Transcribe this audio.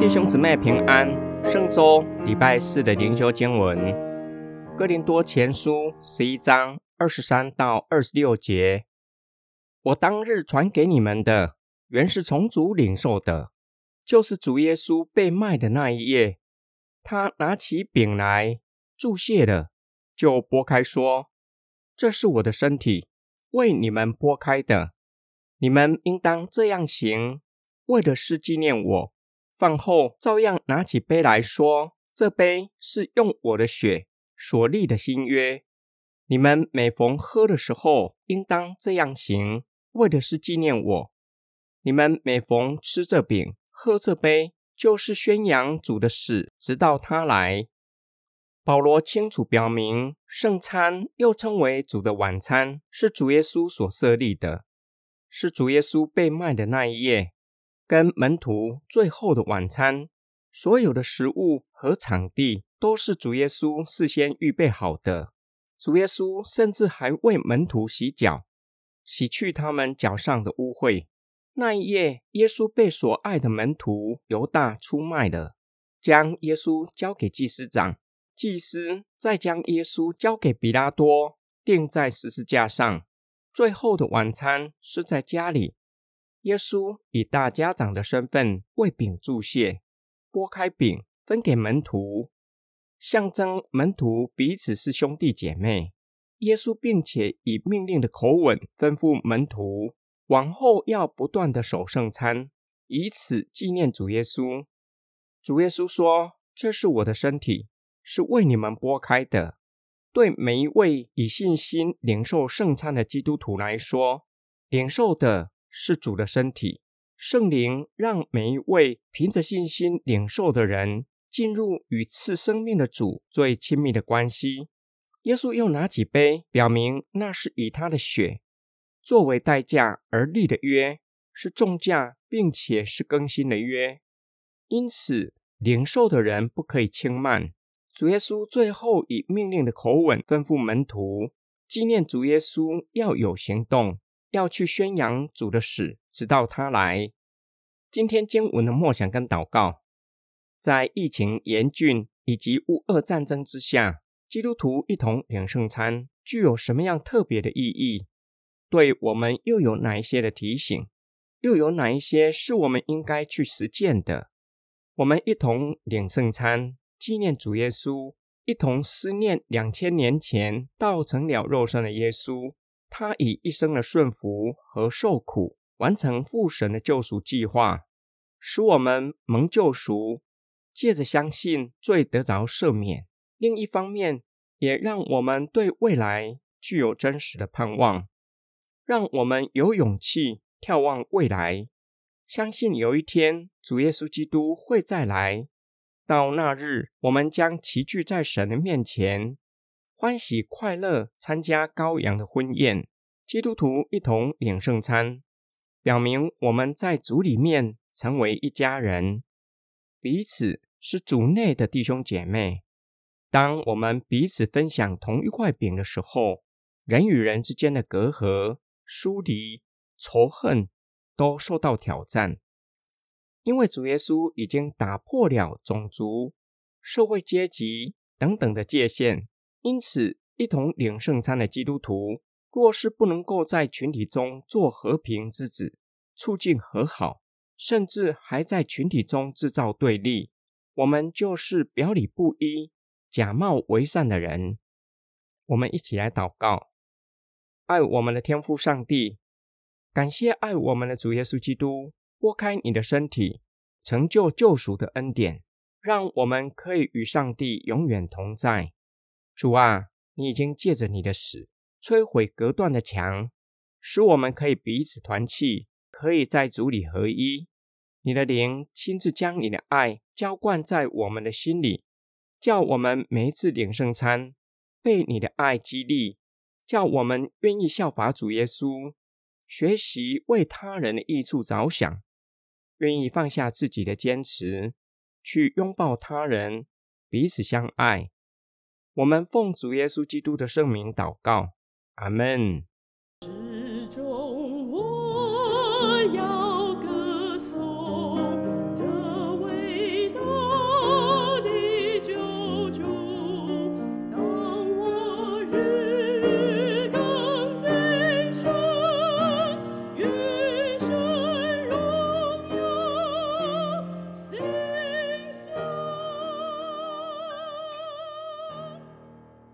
弟兄姊妹平安，圣周礼拜四的灵修经文，哥林多前书十一章二十三到二十六节。我当日传给你们的，原是从主领受的，就是主耶稣被卖的那一夜，他拿起饼来，注谢了，就剥开说：“这是我的身体，为你们剥开的，你们应当这样行，为的是纪念我。”饭后，照样拿起杯来说：“这杯是用我的血所立的新约。你们每逢喝的时候，应当这样行，为的是纪念我。你们每逢吃这饼、喝这杯，就是宣扬主的死，直到他来。”保罗清楚表明，圣餐又称为主的晚餐，是主耶稣所设立的，是主耶稣被卖的那一夜。跟门徒最后的晚餐，所有的食物和场地都是主耶稣事先预备好的。主耶稣甚至还为门徒洗脚，洗去他们脚上的污秽。那一夜，耶稣被所爱的门徒犹大出卖了，将耶稣交给祭司长，祭司再将耶稣交给比拉多，钉在十字架上。最后的晚餐是在家里。耶稣以大家长的身份为饼祝谢，拨开饼分给门徒，象征门徒彼此是兄弟姐妹。耶稣并且以命令的口吻吩咐门徒，往后要不断的守圣餐，以此纪念主耶稣。主耶稣说：“这是我的身体，是为你们拨开的。”对每一位以信心领受圣餐的基督徒来说，领受的。是主的身体，圣灵让每一位凭着信心领受的人进入与赐生命的主最亲密的关系。耶稣又拿起杯，表明那是以他的血作为代价而立的约，是重价并且是更新的约。因此，领受的人不可以轻慢。主耶稣最后以命令的口吻吩咐门徒，纪念主耶稣要有行动。要去宣扬主的死，直到他来。今天经文的默想跟祷告，在疫情严峻以及乌俄战争之下，基督徒一同领圣餐，具有什么样特别的意义？对我们又有哪一些的提醒？又有哪一些是我们应该去实践的？我们一同领圣餐，纪念主耶稣，一同思念两千年前道成了肉身的耶稣。他以一生的顺服和受苦，完成父神的救赎计划，使我们蒙救赎，借着相信罪得着赦免。另一方面，也让我们对未来具有真实的盼望，让我们有勇气眺望未来，相信有一天主耶稣基督会再来。到那日，我们将齐聚在神的面前。欢喜快乐参加羔羊的婚宴，基督徒一同领圣餐，表明我们在主里面成为一家人，彼此是主内的弟兄姐妹。当我们彼此分享同一块饼的时候，人与人之间的隔阂、疏离、仇恨都受到挑战，因为主耶稣已经打破了种族、社会阶级等等的界限。因此，一同领圣餐的基督徒，若是不能够在群体中做和平之子，促进和好，甚至还在群体中制造对立，我们就是表里不一、假冒为善的人。我们一起来祷告：爱我们的天父上帝，感谢爱我们的主耶稣基督，拨开你的身体，成就救赎的恩典，让我们可以与上帝永远同在。主啊，你已经借着你的死摧毁隔断的墙，使我们可以彼此团契，可以在主里合一。你的灵亲自将你的爱浇灌在我们的心里，叫我们每一次领圣餐被你的爱激励，叫我们愿意效法主耶稣，学习为他人的益处着想，愿意放下自己的坚持，去拥抱他人，彼此相爱。我们奉主耶稣基督的圣名祷告，阿门。